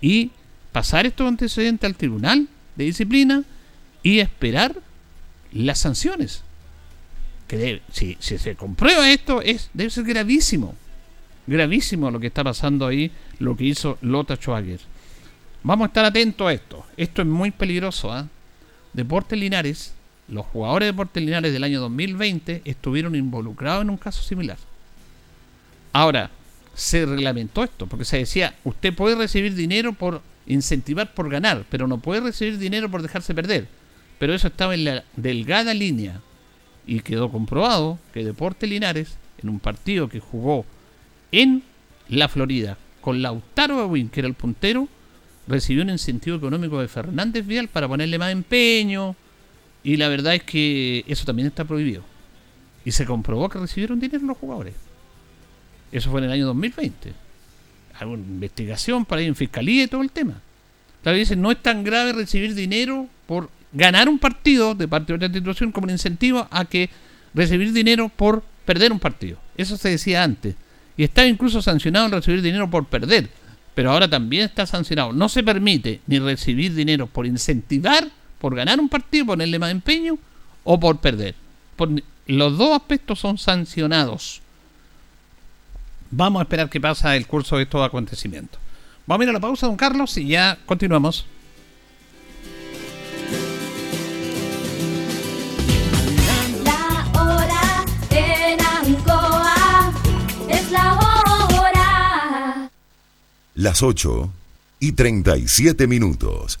Speaker 2: y pasar estos antecedentes al tribunal de disciplina y esperar las sanciones. Que si, se comprueba esto, es, debe ser gravísimo. Gravísimo lo que está pasando ahí, lo que hizo Lota Schwager. Vamos a estar atentos a esto. Esto es muy peligroso. ¿ah? Deportes Linares, los jugadores de Deportes Linares del año 2020 estuvieron involucrados en un caso similar. Ahora, se reglamentó esto, porque se decía, usted puede recibir dinero por incentivar por ganar, pero no puede recibir dinero por dejarse perder. Pero eso estaba en la delgada línea y quedó comprobado que Deporte Linares, en un partido que jugó en la Florida con Lautaro Aguín, que era el puntero, recibió un incentivo económico de Fernández Vial para ponerle más empeño. Y la verdad es que eso también está prohibido. Y se comprobó que recibieron dinero los jugadores. Eso fue en el año 2020. Hay una investigación para ir en fiscalía y todo el tema. Claro, dicen, no es tan grave recibir dinero por ganar un partido de parte de otra institución como un incentivo a que recibir dinero por perder un partido. Eso se decía antes. Y está incluso sancionado el recibir dinero por perder. Pero ahora también está sancionado. No se permite ni recibir dinero por incentivar, por ganar un partido, ponerle más empeño, o por perder. los dos aspectos son sancionados. Vamos a esperar qué pasa el curso de estos acontecimientos. Vamos a ir a la pausa, don Carlos, y ya continuamos.
Speaker 4: Las 8 y 37 minutos.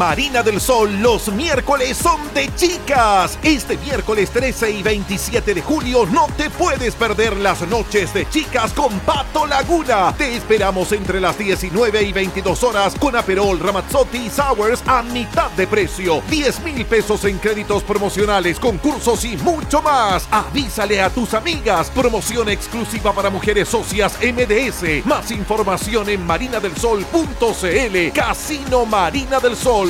Speaker 5: Marina del Sol los miércoles son de chicas. Este miércoles 13 y 27 de julio no te puedes perder las noches de chicas con Pato Laguna. Te esperamos entre las 19 y 22 horas con Aperol, Ramazzotti y Sours a mitad de precio. 10 mil pesos en créditos promocionales, concursos y mucho más. Avísale a tus amigas. Promoción exclusiva para mujeres socias MDS. Más información en marinadelsol.cl. Casino Marina del Sol.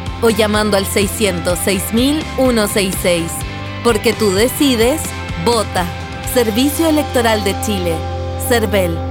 Speaker 6: o llamando al 606.166. Porque tú decides, vota. Servicio Electoral de Chile. CERVEL.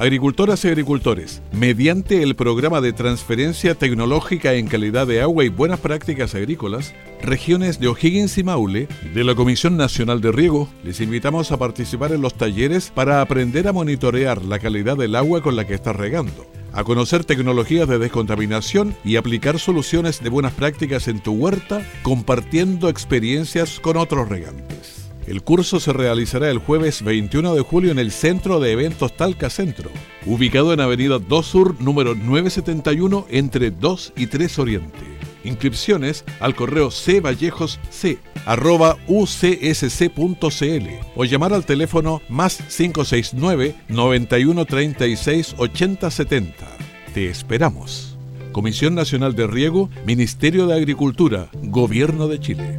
Speaker 7: Agricultoras y agricultores, mediante el programa de transferencia tecnológica en calidad de agua y buenas prácticas agrícolas, regiones de O'Higgins y Maule, de la Comisión Nacional de Riego, les invitamos a participar en los talleres para aprender a monitorear la calidad del agua con la que estás regando a conocer tecnologías de descontaminación y aplicar soluciones de buenas prácticas en tu huerta, compartiendo experiencias con otros regantes. El curso se realizará el jueves 21 de julio en el Centro de Eventos Talca Centro, ubicado en Avenida 2 Sur, número 971, entre 2 y 3 Oriente. Inscripciones al correo cvallejosc arroba ucsc.cl o llamar al teléfono más 569 9136 8070. Te esperamos. Comisión Nacional de Riego, Ministerio de Agricultura, Gobierno de Chile.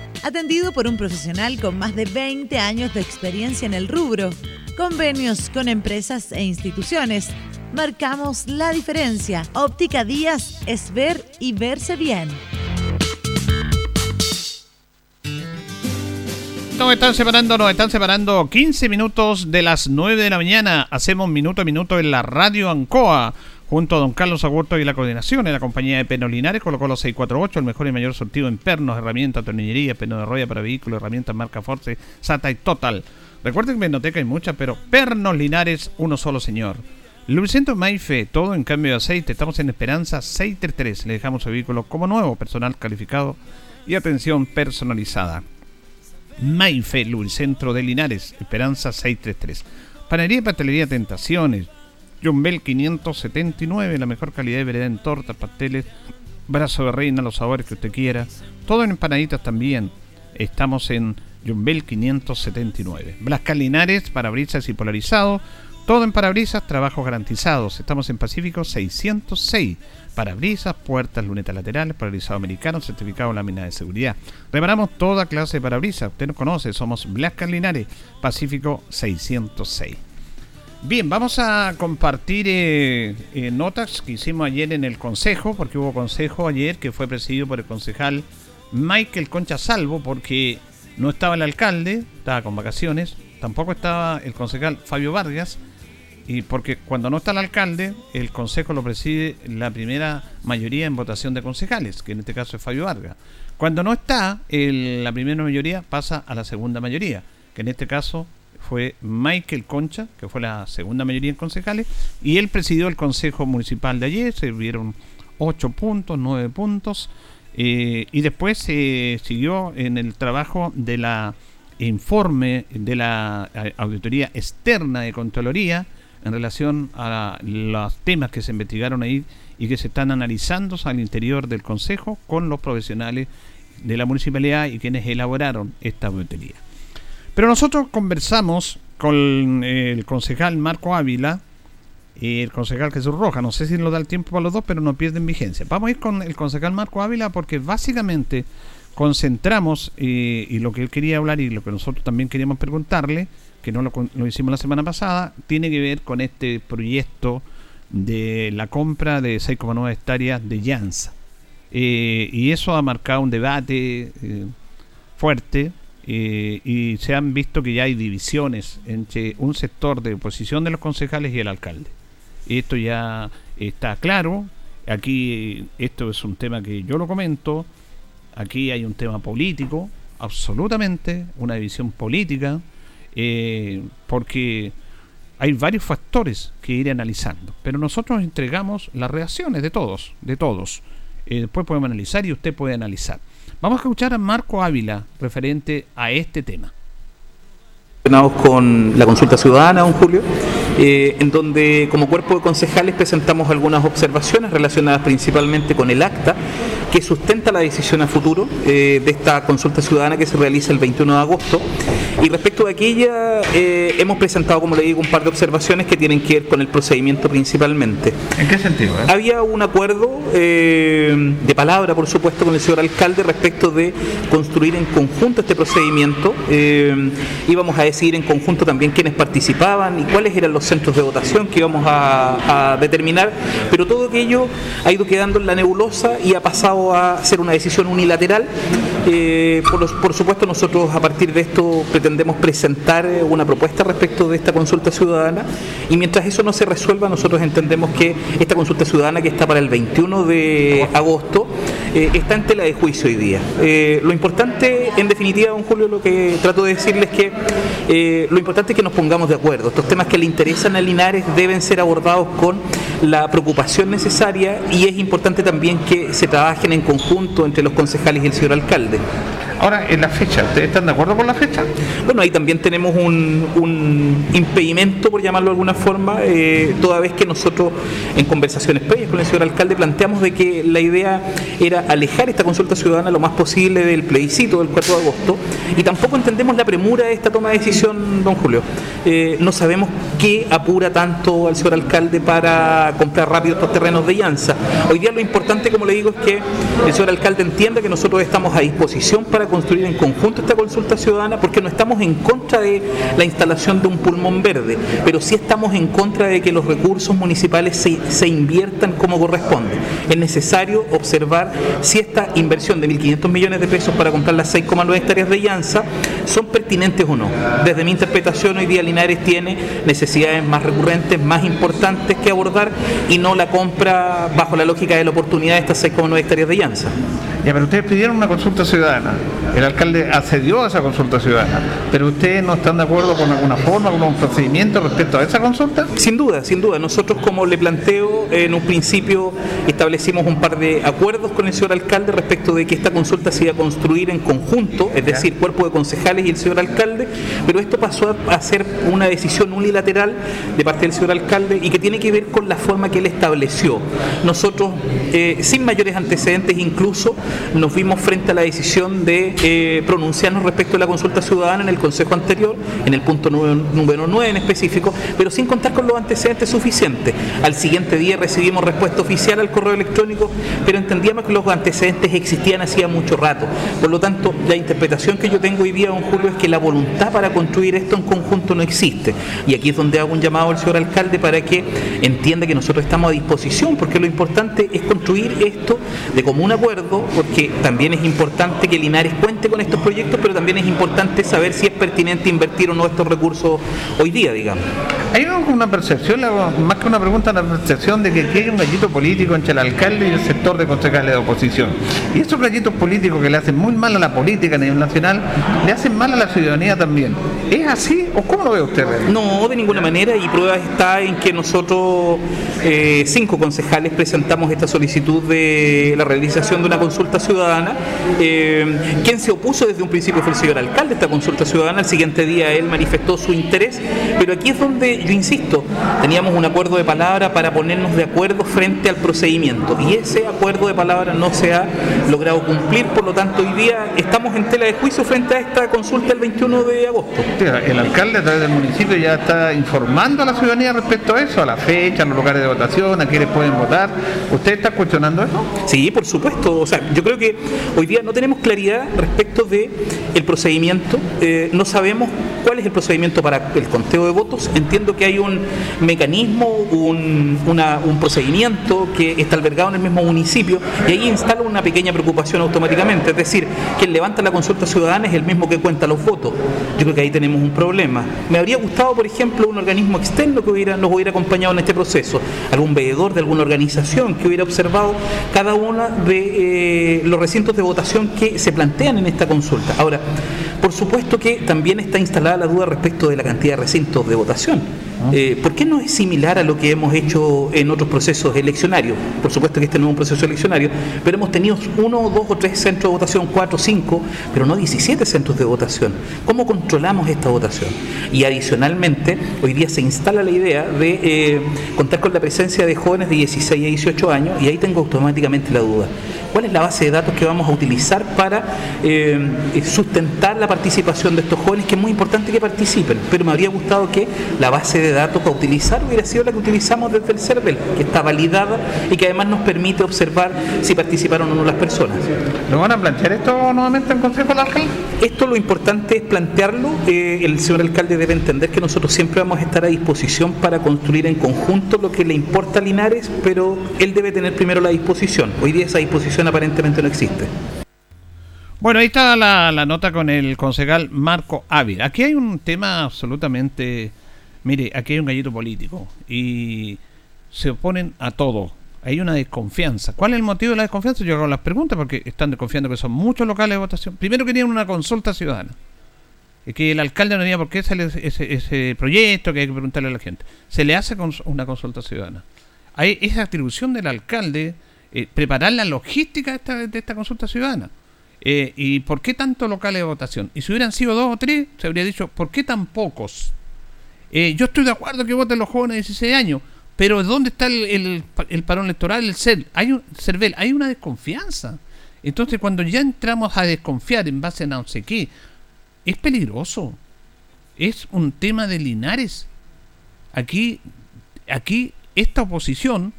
Speaker 3: atendido por un profesional con más de 20 años de experiencia en el rubro, convenios con empresas e instituciones. Marcamos la diferencia. Óptica Díaz es ver y verse bien.
Speaker 2: Nos están separando, nos están separando 15 minutos de las 9 de la mañana. Hacemos minuto a minuto en la radio Ancoa junto a don Carlos Agurto y la coordinación en la compañía de Penolinares colocó los 648, el mejor y mayor sortido en pernos, herramientas, tornillería, peno de roya para vehículos, herramientas marca Force, SATA y Total. Recuerden que en Penoteca hay muchas, pero Pernos Linares, uno solo señor. Lubricento Maife, todo en cambio de aceite. Estamos en Esperanza 633. Le dejamos el vehículo como nuevo, personal calificado y atención personalizada. Maife, Lubricentro de Linares, Esperanza 633. Panería y Pastelería Tentaciones, John Bell 579, la mejor calidad de vereda en tortas, pasteles, brazo de reina, los sabores que usted quiera. Todo en empanaditas también. Estamos en John Bell 579. Blascar Linares, parabrisas y polarizado. Todo en parabrisas, trabajos garantizados. Estamos en Pacífico 606. Parabrisas, puertas, lunetas laterales, polarizado americano, certificado lámina de seguridad. Reparamos toda clase de parabrisas. Usted nos conoce, somos Blascar Linares, Pacífico 606. Bien, vamos a compartir eh, eh, notas que hicimos ayer en el Consejo, porque hubo Consejo ayer que fue presidido por el concejal Michael Concha Salvo, porque no estaba el alcalde, estaba con vacaciones, tampoco estaba el concejal Fabio Vargas, y porque cuando no está el alcalde, el consejo lo preside la primera mayoría en votación de concejales, que en este caso es Fabio Vargas. Cuando no está la primera mayoría, pasa a la segunda mayoría, que en este caso fue Michael Concha, que fue la segunda mayoría en concejales, y él presidió el consejo municipal de ayer, se vieron ocho puntos, nueve puntos, eh, y después se siguió en el trabajo de la informe de la eh, auditoría externa de Contraloría en relación a los temas que se investigaron ahí y que se están analizando al interior del Consejo con los profesionales de la municipalidad y quienes elaboraron esta auditoría. Pero nosotros conversamos con el concejal Marco Ávila y el concejal Jesús Roja. No sé si nos da el tiempo para los dos, pero no pierden vigencia. Vamos a ir con el concejal Marco Ávila porque básicamente concentramos eh, y lo que él quería hablar y lo que nosotros también queríamos preguntarle, que no lo, lo hicimos la semana pasada, tiene que ver con este proyecto de la compra de 6,9 hectáreas de Llanza. Eh, y eso ha marcado un debate eh, fuerte eh, y se han visto que ya hay divisiones entre un sector de oposición de los concejales y el alcalde. Esto ya está claro. Aquí esto es un tema que yo lo comento. Aquí hay un tema político, absolutamente, una división política, eh, porque hay varios factores que ir analizando. Pero nosotros entregamos las reacciones de todos, de todos. Eh, después podemos analizar y usted puede analizar. Vamos a escuchar a Marco Ávila referente a este tema.
Speaker 8: con la consulta ciudadana, don Julio, eh, en donde como cuerpo de concejales presentamos algunas observaciones relacionadas principalmente con el acta que sustenta la decisión a futuro eh, de esta consulta ciudadana que se realiza el 21 de agosto. Y respecto de aquella, eh, hemos presentado, como le digo, un par de observaciones que tienen que ver con el procedimiento principalmente.
Speaker 2: ¿En qué sentido? eh?
Speaker 8: Había un acuerdo eh, de palabra, por supuesto, con el señor alcalde respecto de construir en conjunto este procedimiento. Eh, íbamos a decidir en conjunto también quiénes participaban y cuáles eran los centros de votación que íbamos a, a determinar, pero todo aquello ha ido quedando en la nebulosa y ha pasado a ser una decisión unilateral. Eh, por, supuesto, nosotros a partir de esto pretendemos presentar eh, una propuesta respecto de esta consulta ciudadana y mientras eso no se resuelva, nosotros entendemos que esta consulta ciudadana que está para el 21 de agosto eh, está en tela de juicio hoy día. Lo importante, en definitiva, don Julio, lo que trato de decirles es que lo importante es que nos pongamos de acuerdo. Estos temas que le interesan a Linares deben ser abordados con la preocupación necesaria y es importante también que se trabajen en conjunto entre los concejales y el señor alcalde.
Speaker 2: the Ahora, en la fecha, ¿ustedes están de acuerdo con la fecha?
Speaker 8: Bueno, ahí también tenemos un, impedimento, por llamarlo de alguna forma, eh, toda vez que nosotros en conversaciones previas con el señor alcalde planteamos de que la idea era alejar esta consulta ciudadana lo más posible del plebiscito del 4 de agosto y tampoco entendemos la premura de esta toma de decisión, don Julio. Eh, no sabemos qué apura tanto al señor alcalde para comprar rápido estos terrenos de llanza. Hoy día lo importante, como le digo, es que el señor alcalde entienda que nosotros estamos a disposición para construir en conjunto esta consulta ciudadana porque no estamos en contra de la instalación de un pulmón verde, pero sí estamos en contra de que los recursos municipales se, se inviertan como corresponde. Es necesario observar si esta inversión de 1.500 millones de pesos para comprar las 6,9 hectáreas de llanza son pertinentes o no. Desde mi interpretación, hoy día Linares tiene necesidades más recurrentes, más importantes que abordar y no la compra bajo la lógica de la oportunidad de estas 6,9 hectáreas de llanza.
Speaker 2: Ya, pero ustedes pidieron una consulta ciudadana. El alcalde accedió a esa consulta ciudadana. Pero ustedes no están de acuerdo con alguna forma, con un procedimiento respecto a esa consulta.
Speaker 8: Sin duda, sin duda. Nosotros, como le planteo, en un principio establecimos un par de acuerdos con el señor alcalde respecto de que esta consulta se iba a construir en conjunto, es decir, cuerpo de concejales y el señor alcalde, pero esto pasó a, ser una decisión unilateral de parte del señor alcalde y que tiene que ver con la forma que él estableció. Nosotros, eh, sin mayores antecedentes, incluso nos vimos frente a la decisión de eh, pronunciarnos respecto a la consulta ciudadana en el Consejo anterior, en el punto número, número 9 en específico, pero sin contar con los antecedentes suficientes. Al siguiente día recibimos respuesta oficial al correo electrónico, pero entendíamos que los antecedentes existían hacía mucho rato. Por lo tanto, la interpretación que yo tengo hoy día, don Julio, es que la voluntad para construir esto en conjunto no existe. Y aquí es donde hago un llamado al señor alcalde para que entienda que nosotros estamos a disposición, porque lo importante es construir esto de común acuerdo porque también es importante que Linares cuente con estos proyectos, pero también es importante saber si es pertinente invertir o no estos recursos hoy día, digamos.
Speaker 2: Hay una percepción, más que una pregunta, una percepción de que aquí hay un gallito político entre el alcalde y el sector de concejales de oposición. Y esos gallitos políticos que le hacen muy mal a la política a nivel nacional, le hacen mal a la ciudadanía también. ¿Es así o cómo lo ve usted?
Speaker 8: No, de ninguna manera, y prueba está en que nosotros, eh, cinco concejales, presentamos esta solicitud de la realización de una consulta ciudadana. Eh, quien se opuso desde un principio fue el señor alcalde, esta consulta ciudadana, el siguiente día él manifestó su interés, pero aquí es donde yo insisto, teníamos un acuerdo de palabra para ponernos de acuerdo frente al procedimiento y ese acuerdo de palabra no se ha logrado cumplir, por lo tanto hoy día estamos en tela de juicio frente a esta consulta el 21 de agosto.
Speaker 2: El alcalde a través del municipio ya está informando a la ciudadanía respecto a eso, a la fecha, a los lugares de votación, a quienes pueden votar. ¿Usted está cuestionando eso?
Speaker 8: Sí, por supuesto. O sea, yo creo que hoy día no tenemos claridad respecto de el procedimiento. Eh, no sabemos cuál es el procedimiento para el conteo de votos. Entiendo que hay un mecanismo, un, un procedimiento que está albergado en el mismo municipio y ahí instala una pequeña preocupación automáticamente. Es decir, quien levanta la consulta ciudadana es el mismo que cuenta los votos. Yo creo que ahí tenemos un problema. Me habría gustado, por ejemplo, un organismo externo que hubiera, nos hubiera acompañado en este proceso, algún veedor de alguna organización que hubiera observado cada uno de eh, los recintos de votación que se plantean en esta consulta. Ahora, por supuesto que también está instalada la duda respecto de la cantidad de recintos de votación. Eh, ¿Por qué no es similar a lo que hemos hecho en otros procesos eleccionarios? Por supuesto que este no es un proceso eleccionario, pero hemos tenido uno, dos o tres centros de votación, cuatro, cinco, pero no 17 centros de votación. ¿Cómo controlamos esta votación? Y adicionalmente, hoy día se instala la idea de eh, contar con la presencia de jóvenes de 16 a 18 años y ahí tengo automáticamente la duda cuál es la base de datos que vamos a utilizar para eh, sustentar la participación de estos jóvenes, que es muy importante que participen, pero me habría gustado que la base de datos para utilizar hubiera sido la que utilizamos desde el CERVEL, que está validada y que además nos permite observar si participaron o no las personas.
Speaker 2: ¿Lo van a plantear esto nuevamente en Consejo del Alcalde?
Speaker 8: Esto lo importante es plantearlo. Eh, el señor alcalde debe entender que nosotros siempre vamos a estar a disposición para construir en conjunto lo que le importa a Linares, pero él debe tener primero la disposición. Hoy día esa disposición aparentemente no existe.
Speaker 2: Bueno, ahí está la, la nota con el concejal Marco Ávila. Aquí hay un tema absolutamente... Mire, aquí hay un gallito político y se oponen a todo. Hay una desconfianza. ¿Cuál es el motivo de la desconfianza? Yo hago las preguntas porque están desconfiando que son muchos locales de votación. Primero querían una consulta ciudadana. Que el alcalde no tenía por qué ese, ese, proyecto que hay que preguntarle a la gente. Se le hace una consulta ciudadana. Hay esa atribución del alcalde eh, preparar la logística de esta, de esta consulta ciudadana. Eh, ¿Y por qué tantos locales de votación? Y si hubieran sido dos o tres, se habría dicho, ¿por qué tan pocos? Eh, yo estoy de acuerdo que voten los jóvenes de 16 años, pero ¿dónde está el, el, parón electoral, el CEL? Hay hay una desconfianza. Entonces, cuando ya entramos a desconfiar en base a no sé qué, es peligroso. Es un tema de Linares. Aquí, aquí esta oposición,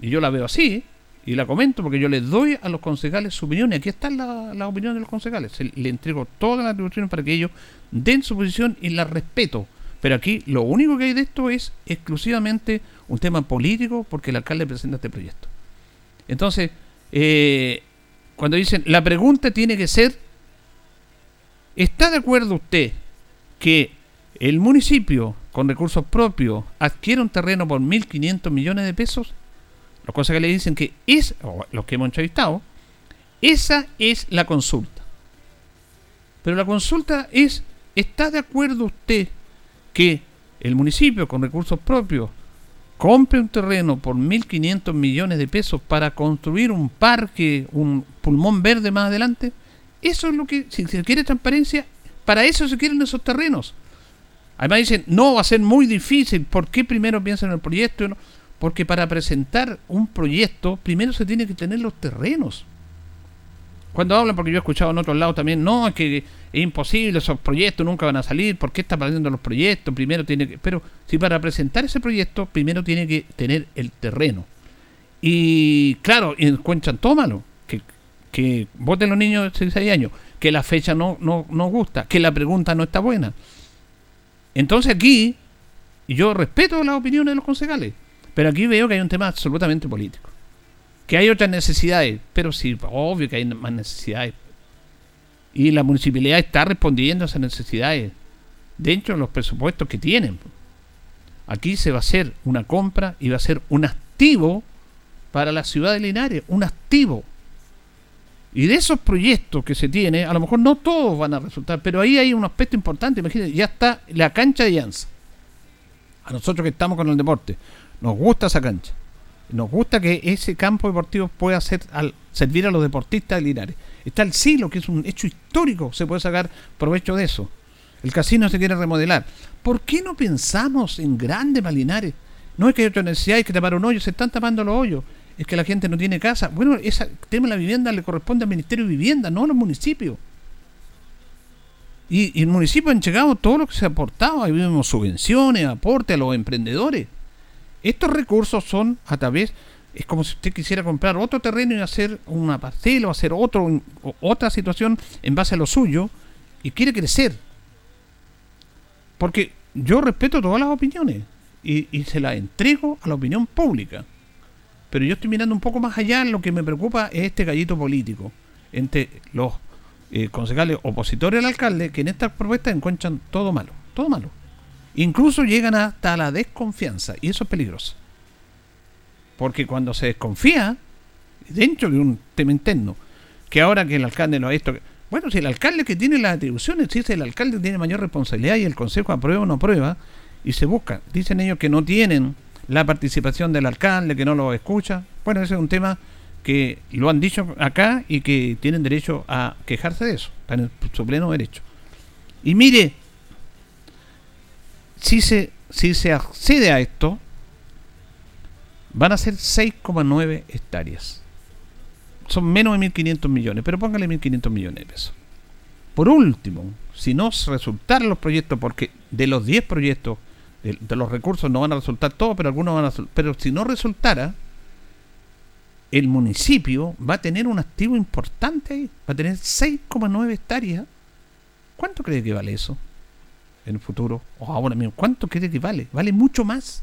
Speaker 2: y yo la veo así, y la comento porque yo les doy a los concejales su opinión, y aquí están las la opiniones de los concejales. le entrego todas las atribuciones para que ellos den su posición y la respeto. Pero aquí lo único que hay de esto es exclusivamente un tema político porque el alcalde presenta este proyecto. Entonces, eh, cuando dicen, la pregunta tiene que ser, ¿está de acuerdo usted que el municipio con recursos propios adquiere un terreno por 1.500 millones de pesos? Los cosas que le dicen que es, o los que hemos entrevistado, esa es la consulta. Pero la consulta es, ¿está de acuerdo usted que el municipio con recursos propios compre un terreno por 1.500 millones de pesos para construir un parque, un pulmón verde más adelante, eso es lo que, si se quiere transparencia, para eso se quieren esos terrenos. Además dicen, no, va a ser muy difícil, ¿por qué primero piensan en el proyecto? Porque para presentar un proyecto, primero se tiene que tener los terrenos. Cuando hablan, porque yo he escuchado en otros lados también, no, es que es imposible, esos proyectos nunca van a salir, ¿por qué está perdiendo los proyectos? Primero tiene que... Pero si para presentar ese proyecto, primero tiene que tener el terreno. Y claro, encuentran, tómalo, que, que voten los niños de 16 años, que la fecha no, no, no gusta, que la pregunta no está buena. Entonces aquí, yo respeto las opiniones de los concejales, pero aquí veo que hay un tema absolutamente político Que hay otras necesidades, pero sí, obvio que hay más necesidades. Y la municipalidad está respondiendo a esas necesidades dentro de los presupuestos que tienen. Aquí se va a hacer una compra y va a ser un activo para la ciudad de Linares, un activo. Y de esos proyectos que se tiene, a lo mejor no todos van a resultar, pero ahí hay un aspecto importante. Imagínense, ya está la cancha de Llanza. A nosotros que estamos con el deporte, nos gusta esa cancha. Nos gusta que ese campo deportivo pueda ser, al, servir a los deportistas de Linares. Está el siglo, que es un hecho histórico, se puede sacar provecho de eso. El casino se quiere remodelar. ¿Por qué no pensamos en grandes Linares? No es que hay otra necesidad, hay que tapar un hoyo, se están tapando los hoyos es que la gente no tiene casa. Bueno, ese tema de la vivienda le corresponde al Ministerio de Vivienda, no a los municipios. Y, el municipio ha entregado todo lo que se ha aportado. Ahí vemos subvenciones, aportes a los emprendedores. Estos recursos son a través, es como si usted quisiera comprar otro terreno y hacer una parcela o hacer otro, otra situación en base a lo suyo y quiere crecer. Porque yo respeto todas las opiniones y, se las entrego a la opinión pública. Pero yo estoy mirando un poco más allá, lo que me preocupa es este gallito político entre los eh, concejales opositores al alcalde que en estas propuestas encuentran todo malo, todo malo. Incluso llegan hasta la desconfianza y eso es peligroso. Porque cuando se desconfía, dentro de un tema interno, que ahora que el alcalde lo ha visto, bueno, si el alcalde que tiene las atribuciones, si el alcalde tiene mayor responsabilidad y el consejo aprueba o no aprueba, y se busca, dicen ellos que no tienen la participación del alcalde, que no lo escucha. Bueno, ese es un tema que lo han dicho acá y que tienen derecho a quejarse de eso. Están en su pleno derecho. Y mire, si se, si se accede a esto, van a ser 6,9 hectáreas. Son menos de 1.500 millones, pero póngale 1.500 millones de pesos. Por último, si no resultaran los proyectos, porque de los 10 proyectos de, los recursos no van a resultar todos, pero algunos van a Pero si no resultara, el municipio va a tener un activo importante ahí. Va a tener 6,9 hectáreas. ¿Cuánto cree que vale eso en el futuro? O ahora mismo, ¿cuánto cree que vale? Vale mucho más.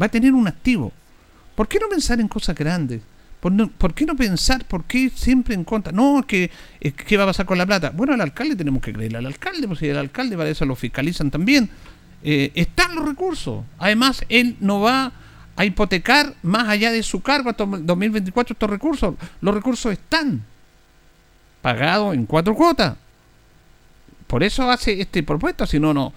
Speaker 2: Va a tener un activo. ¿Por qué no pensar en cosas grandes? ¿Por, qué no pensar? ¿Por qué siempre en contra? No, que ¿qué va a pasar con la plata? Bueno, al alcalde tenemos que creerle al alcalde, pues si el alcalde para eso lo fiscalizan también. Eh, están los recursos. Además, él no va a hipotecar más allá de su cargo hasta 2024 estos recursos. Los recursos están pagados en cuatro cuotas. Por eso hace este propuesto, si no, no,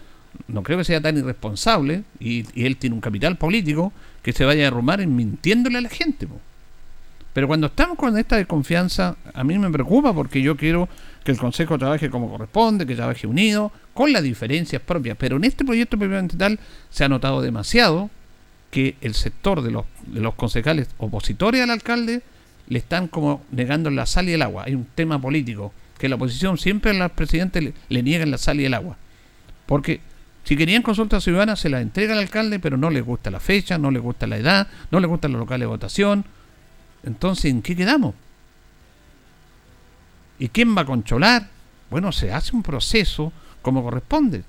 Speaker 2: no creo que sea tan irresponsable y, él tiene un capital político que se vaya a arrumar en mintiéndole a la gente. Pero cuando estamos con esta desconfianza, a mí me preocupa porque yo quiero que el Consejo trabaje como corresponde, que trabaje unido, con las diferencias propias. Pero en este proyecto propiamente tal se ha notado demasiado que el sector de los, de los concejales opositores al alcalde le están como negando la sal y el agua. Hay un tema político que la oposición siempre al presidente le, le niegan la sal y el agua. Porque si querían consulta ciudadana se la entrega al alcalde, pero no les gusta la fecha, no les gusta la edad, no les gustan los locales de votación. Entonces, ¿en qué quedamos? ¿Y quién va a controlar? Bueno, se hace un proceso como corresponde.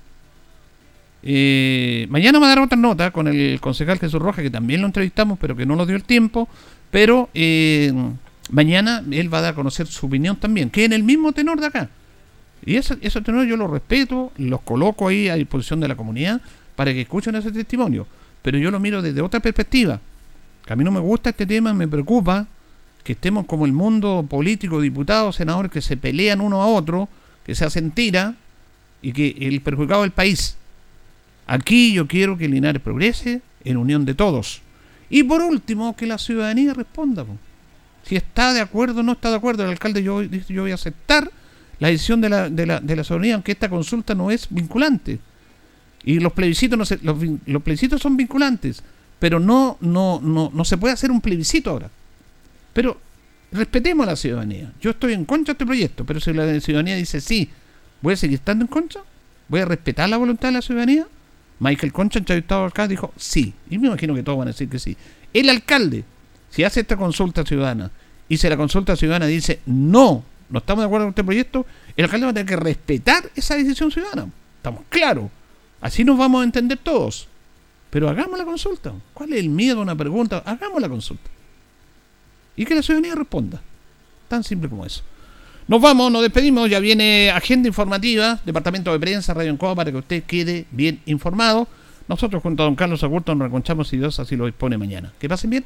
Speaker 2: Eh, mañana me a dar otra nota con el concejal Jesús Rojas, que también lo entrevistamos, pero que no nos dio el tiempo. Pero eh, mañana él va a dar a conocer su opinión también, que en el mismo tenor de acá. Y ese, ese tenor yo lo respeto, los coloco ahí a disposición de la comunidad para que escuchen ese testimonio. Pero yo lo miro desde otra perspectiva. a mí no me gusta este tema, me preocupa que estemos como el mundo político, diputados, senadores, que se pelean uno a otro, que se hacen tira y que el perjudicado del país. Aquí yo quiero que Linares progrese en unión de todos. Y por último, que la ciudadanía responda. Si está de acuerdo o no está de acuerdo, el alcalde yo, yo voy a aceptar la decisión de la, de, la, de la ciudadanía, aunque esta consulta no es vinculante. Y los plebiscitos, no se, los, los plebiscitos son vinculantes, pero no, no, no, no se puede hacer un plebiscito ahora. Pero respetemos a la ciudadanía. Yo estoy en contra de este proyecto, pero si la ciudadanía dice sí, ¿Voy a seguir estando en contra? ¿Voy a respetar la voluntad de la ciudadanía? Michael Concha, entrevistado acá, dijo sí. Y me imagino que todos van a decir que sí. El alcalde, si hace esta consulta ciudadana y si la consulta ciudadana dice no, no estamos de acuerdo con este proyecto, el alcalde va a tener que respetar esa decisión ciudadana. Estamos claros. Así nos vamos a entender todos. Pero hagamos la consulta. ¿Cuál es el miedo a una pregunta? Hagamos la consulta. Y que la ciudadanía responda. Tan simple como eso. Nos vamos, nos despedimos. Ya viene agenda informativa, departamento de prensa, Radio Encoa, para que usted quede bien informado. Nosotros junto a don Carlos Agurto nos reconchamos si Dios así lo dispone mañana. Que pasen bien.